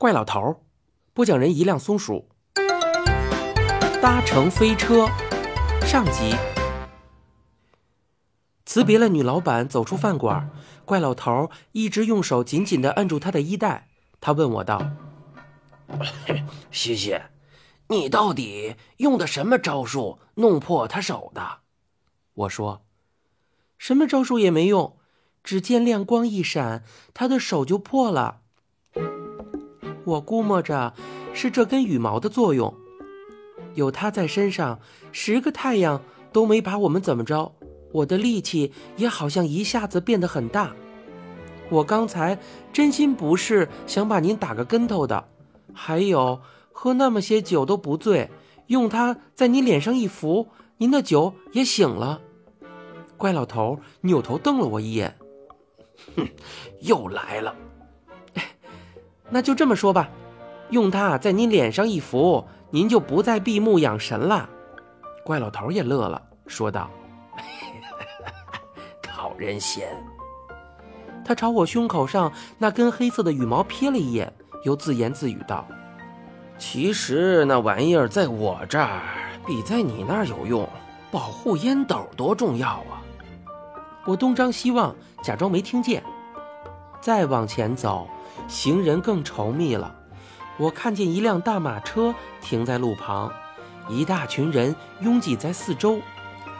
怪老头，播讲人一辆松鼠，搭乘飞车，上集。辞别了女老板，走出饭馆，怪老头一直用手紧紧的按住她的衣带。他问我道：“ 西西，你到底用的什么招数弄破他手的？”我说：“什么招数也没用，只见亮光一闪，他的手就破了。”我估摸着是这根羽毛的作用，有它在身上，十个太阳都没把我们怎么着。我的力气也好像一下子变得很大。我刚才真心不是想把您打个跟头的，还有喝那么些酒都不醉，用它在你脸上一拂，您的酒也醒了。怪老头扭头瞪了我一眼，哼，又来了。那就这么说吧，用它在您脸上一敷，您就不再闭目养神了。怪老头也乐了，说道：“ 讨人嫌。”他朝我胸口上那根黑色的羽毛瞥了一眼，又自言自语道：“其实那玩意儿在我这儿比在你那儿有用，保护烟斗多重要啊！”我东张西望，假装没听见。再往前走。行人更稠密了，我看见一辆大马车停在路旁，一大群人拥挤在四周，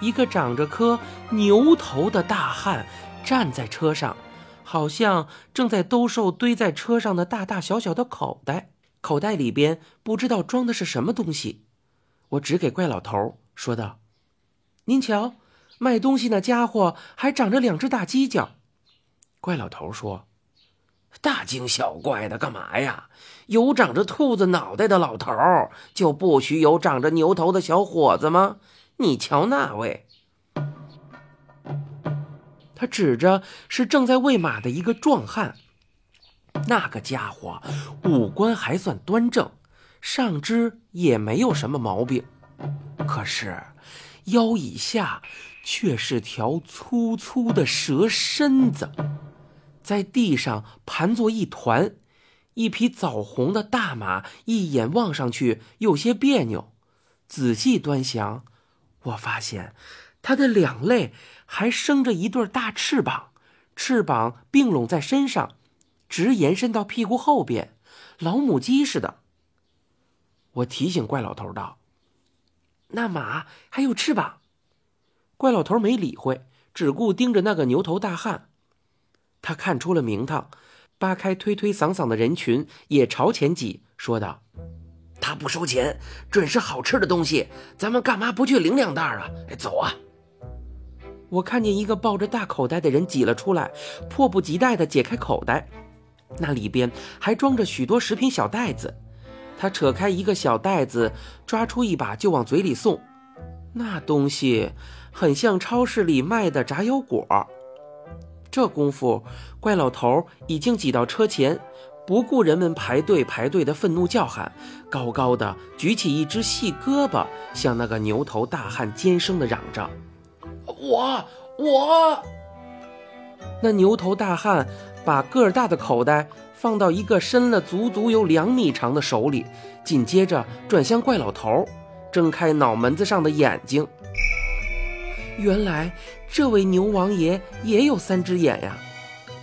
一个长着颗牛头的大汉站在车上，好像正在兜售堆在车上的大大小小的口袋，口袋里边不知道装的是什么东西。我指给怪老头说道：“您瞧，卖东西那家伙还长着两只大犄角。”怪老头说。大惊小怪的干嘛呀？有长着兔子脑袋的老头就不许有长着牛头的小伙子吗？你瞧那位，他指着是正在喂马的一个壮汉。那个家伙五官还算端正，上肢也没有什么毛病，可是腰以下却是条粗粗的蛇身子。在地上盘作一团，一匹枣红的大马，一眼望上去有些别扭。仔细端详，我发现它的两肋还生着一对大翅膀，翅膀并拢在身上，直延伸到屁股后边，老母鸡似的。我提醒怪老头道：“那马还有翅膀。”怪老头没理会，只顾盯着那个牛头大汉。他看出了名堂，扒开推推搡搡的人群，也朝前挤，说道：“他不收钱，准是好吃的东西，咱们干嘛不去领两袋啊？走啊！”我看见一个抱着大口袋的人挤了出来，迫不及待地解开口袋，那里边还装着许多食品小袋子。他扯开一个小袋子，抓出一把就往嘴里送，那东西很像超市里卖的炸腰果。这功夫，怪老头已经挤到车前，不顾人们排队排队的愤怒叫喊，高高的举起一只细胳膊，向那个牛头大汉尖声的嚷着：“我我！”那牛头大汉把个儿大的口袋放到一个伸了足足有两米长的手里，紧接着转向怪老头，睁开脑门子上的眼睛。原来这位牛王爷也有三只眼呀！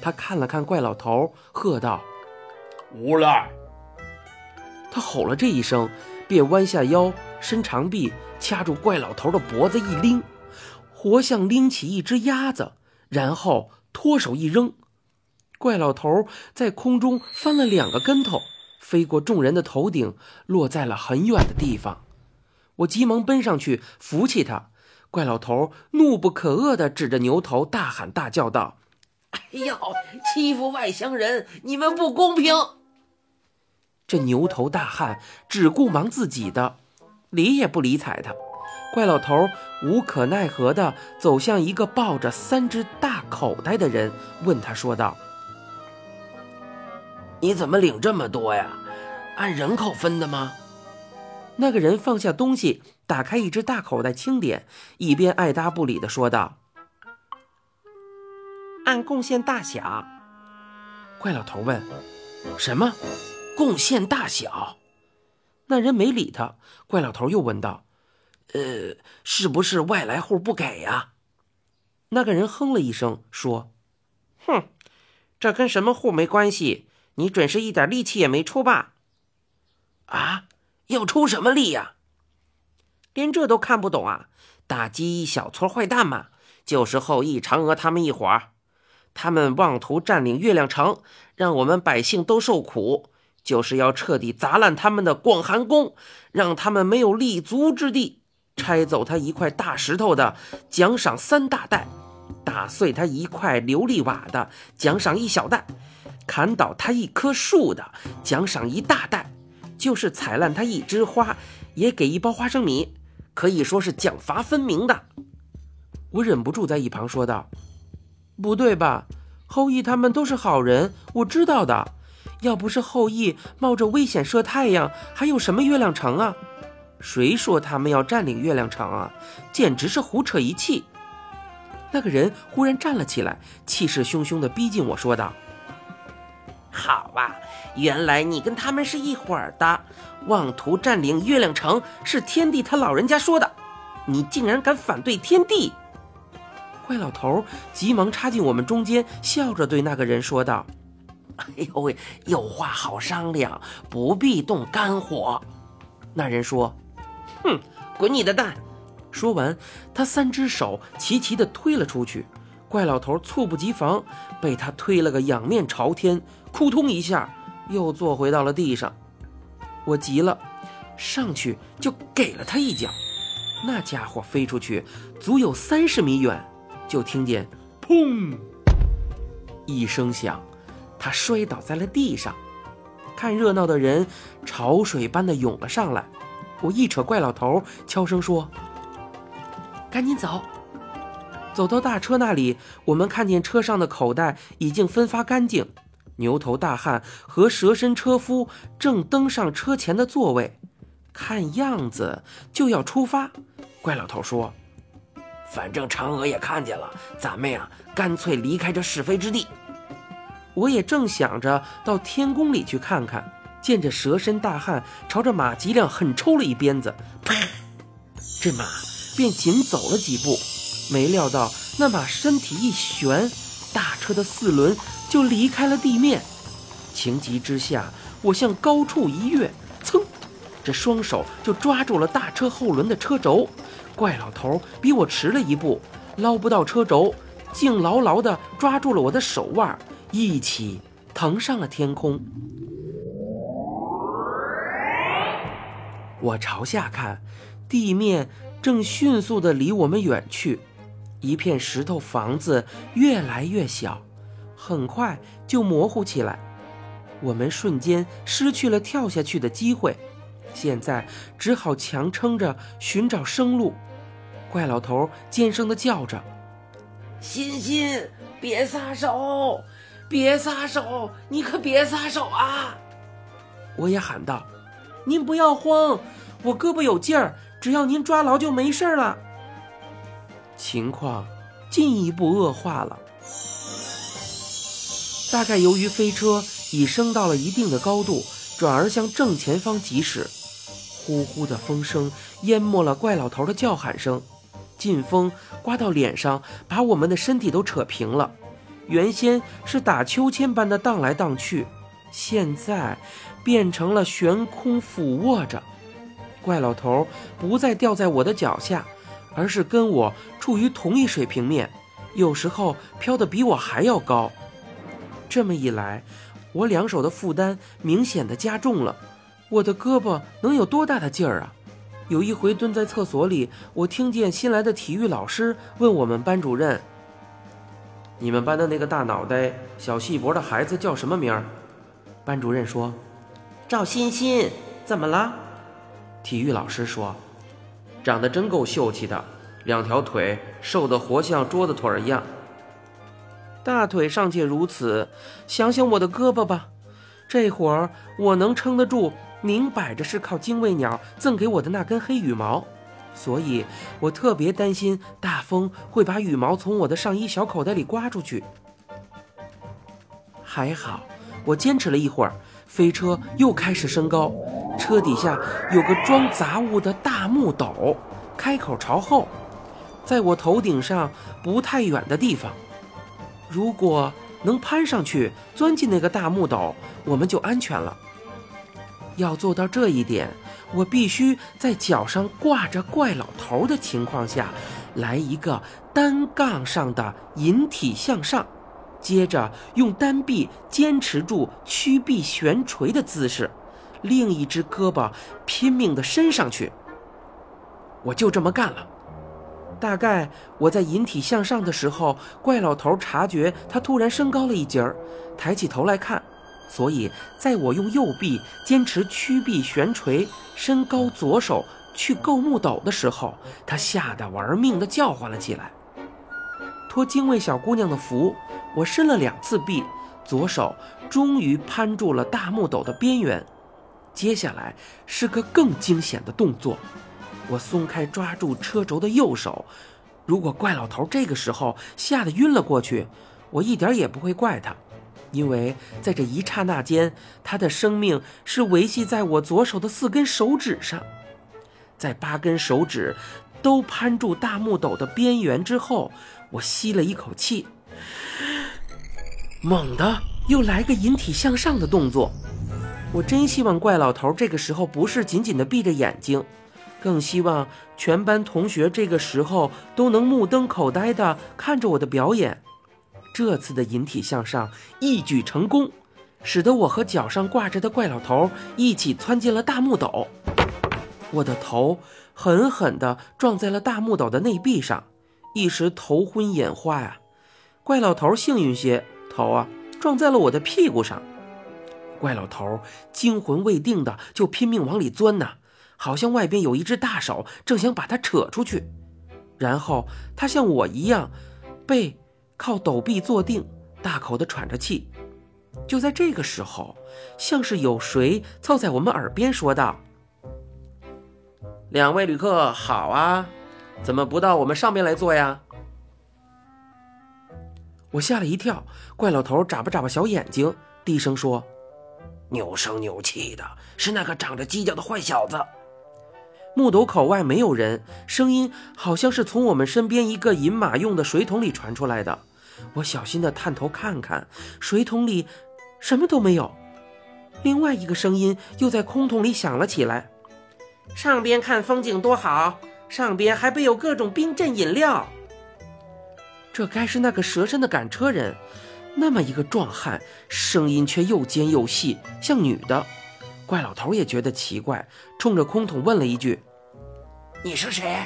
他看了看怪老头，喝道：“无赖！”他吼了这一声，便弯下腰，伸长臂，掐住怪老头的脖子一拎，活像拎起一只鸭子，然后脱手一扔，怪老头在空中翻了两个跟头，飞过众人的头顶，落在了很远的地方。我急忙奔上去扶起他。怪老头怒不可遏地指着牛头，大喊大叫道：“哎呦，欺负外乡人，你们不公平！”这牛头大汉只顾忙自己的，理也不理睬他。怪老头无可奈何地走向一个抱着三只大口袋的人，问他说道：“你怎么领这么多呀？按人口分的吗？”那个人放下东西。打开一只大口袋清点，一边爱答不理的说道：“按贡献大小。”怪老头问：“什么？贡献大小。那人没理他。怪老头又问道：“呃，是不是外来户不给呀？”那个人哼了一声，说：“哼，这跟什么户没关系，你准是一点力气也没出吧？”啊，要出什么力呀？连这都看不懂啊？打击一小撮坏蛋嘛，就是后羿、嫦娥他们一伙儿。他们妄图占领月亮城，让我们百姓都受苦，就是要彻底砸烂他们的广寒宫，让他们没有立足之地。拆走他一块大石头的，奖赏三大袋；打碎他一块琉璃瓦的，奖赏一小袋；砍倒他一棵树的，奖赏一大袋；就是踩烂他一枝花，也给一包花生米。可以说是奖罚分明的。我忍不住在一旁说道：“不对吧？后羿他们都是好人，我知道的。要不是后羿冒着危险射太阳，还有什么月亮城啊？谁说他们要占领月亮城啊？简直是胡扯一气！”那个人忽然站了起来，气势汹汹地逼近我说道：“好啊，原来你跟他们是一伙儿的。”妄图占领月亮城是天帝他老人家说的，你竟然敢反对天帝！怪老头急忙插进我们中间，笑着对那个人说道：“哎呦喂，有话好商量，不必动肝火。”那人说：“哼，滚你的蛋！”说完，他三只手齐齐地推了出去。怪老头猝不及防，被他推了个仰面朝天，扑通一下又坐回到了地上。我急了，上去就给了他一脚，那家伙飞出去足有三十米远，就听见“砰”一声响，他摔倒在了地上。看热闹的人潮水般的涌了上来，我一扯怪老头，悄声说：“赶紧走。”走到大车那里，我们看见车上的口袋已经分发干净。牛头大汉和蛇身车夫正登上车前的座位，看样子就要出发。怪老头说：“反正嫦娥也看见了，咱们呀，干脆离开这是非之地。”我也正想着到天宫里去看看，见这蛇身大汉朝着马吉亮狠抽了一鞭子，啪！这马便紧走了几步，没料到那马身体一旋，大车的四轮。就离开了地面，情急之下，我向高处一跃，噌，这双手就抓住了大车后轮的车轴。怪老头比我迟了一步，捞不到车轴，竟牢牢地抓住了我的手腕，一起腾上了天空。我朝下看，地面正迅速地离我们远去，一片石头房子越来越小。很快就模糊起来，我们瞬间失去了跳下去的机会，现在只好强撑着寻找生路。怪老头尖声的叫着：“欣欣，别撒手，别撒手，你可别撒手啊！”我也喊道：“您不要慌，我胳膊有劲儿，只要您抓牢就没事了。”情况进一步恶化了。大概由于飞车已升到了一定的高度，转而向正前方疾驶。呼呼的风声淹没了怪老头的叫喊声，劲风刮到脸上，把我们的身体都扯平了。原先是打秋千般的荡来荡去，现在变成了悬空俯卧着。怪老头不再掉在我的脚下，而是跟我处于同一水平面，有时候飘得比我还要高。这么一来，我两手的负担明显的加重了。我的胳膊能有多大的劲儿啊？有一回蹲在厕所里，我听见新来的体育老师问我们班主任：“你们班的那个大脑袋、小细脖的孩子叫什么名儿？”班主任说：“赵欣欣。”怎么了？体育老师说：“长得真够秀气的，两条腿瘦得活像桌子腿儿一样。”大腿尚且如此，想想我的胳膊吧，这会儿我能撑得住，明摆着是靠精卫鸟赠给我的那根黑羽毛，所以我特别担心大风会把羽毛从我的上衣小口袋里刮出去。还好，我坚持了一会儿，飞车又开始升高，车底下有个装杂物的大木斗，开口朝后，在我头顶上不太远的地方。如果能攀上去，钻进那个大木斗，我们就安全了。要做到这一点，我必须在脚上挂着怪老头的情况下，来一个单杠上的引体向上，接着用单臂坚持住屈臂悬垂的姿势，另一只胳膊拼命地伸上去。我就这么干了。大概我在引体向上的时候，怪老头察觉他突然升高了一截儿，抬起头来看。所以，在我用右臂坚持屈臂悬垂、伸高左手去够木斗的时候，他吓得玩命地叫唤了起来。托精卫小姑娘的福，我伸了两次臂，左手终于攀住了大木斗的边缘。接下来是个更惊险的动作，我松开抓住车轴的右手。如果怪老头这个时候吓得晕了过去，我一点也不会怪他。因为在这一刹那间，他的生命是维系在我左手的四根手指上，在八根手指都攀住大木斗的边缘之后，我吸了一口气，猛地又来个引体向上的动作。我真希望怪老头这个时候不是紧紧地闭着眼睛，更希望全班同学这个时候都能目瞪口呆地看着我的表演。这次的引体向上一举成功，使得我和脚上挂着的怪老头一起窜进了大木斗。我的头狠狠地撞在了大木斗的内壁上，一时头昏眼花呀。怪老头幸运些，头啊撞在了我的屁股上。怪老头惊魂未定的就拼命往里钻呢，好像外边有一只大手正想把他扯出去。然后他像我一样，背。靠陡壁坐定，大口的喘着气。就在这个时候，像是有谁凑在我们耳边说道：“两位旅客好啊，怎么不到我们上面来坐呀？”我吓了一跳，怪老头眨巴眨巴小眼睛，低声说：“扭声扭气的是那个长着犄角的坏小子。”木斗口外没有人，声音好像是从我们身边一个饮马用的水桶里传出来的。我小心地探头看看，水桶里什么都没有。另外一个声音又在空桶里响了起来：“上边看风景多好，上边还备有各种冰镇饮料。”这该是那个蛇身的赶车人，那么一个壮汉，声音却又尖又细，像女的。怪老头也觉得奇怪，冲着空桶问了一句：“你是谁？”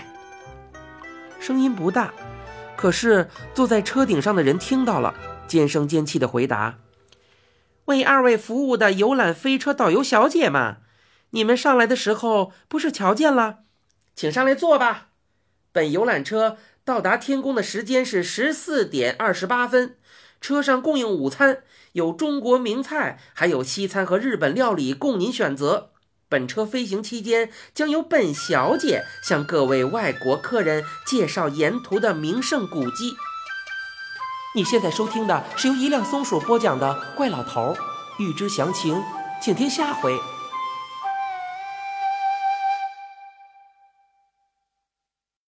声音不大，可是坐在车顶上的人听到了，尖声尖气的回答：“为二位服务的游览飞车导游小姐嘛，你们上来的时候不是瞧见了？请上来坐吧。本游览车到达天宫的时间是十四点二十八分，车上供应午餐。”有中国名菜，还有西餐和日本料理供您选择。本车飞行期间，将由本小姐向各位外国客人介绍沿途的名胜古迹。你现在收听的是由一辆松鼠播讲的《怪老头》，欲知详情，请听下回。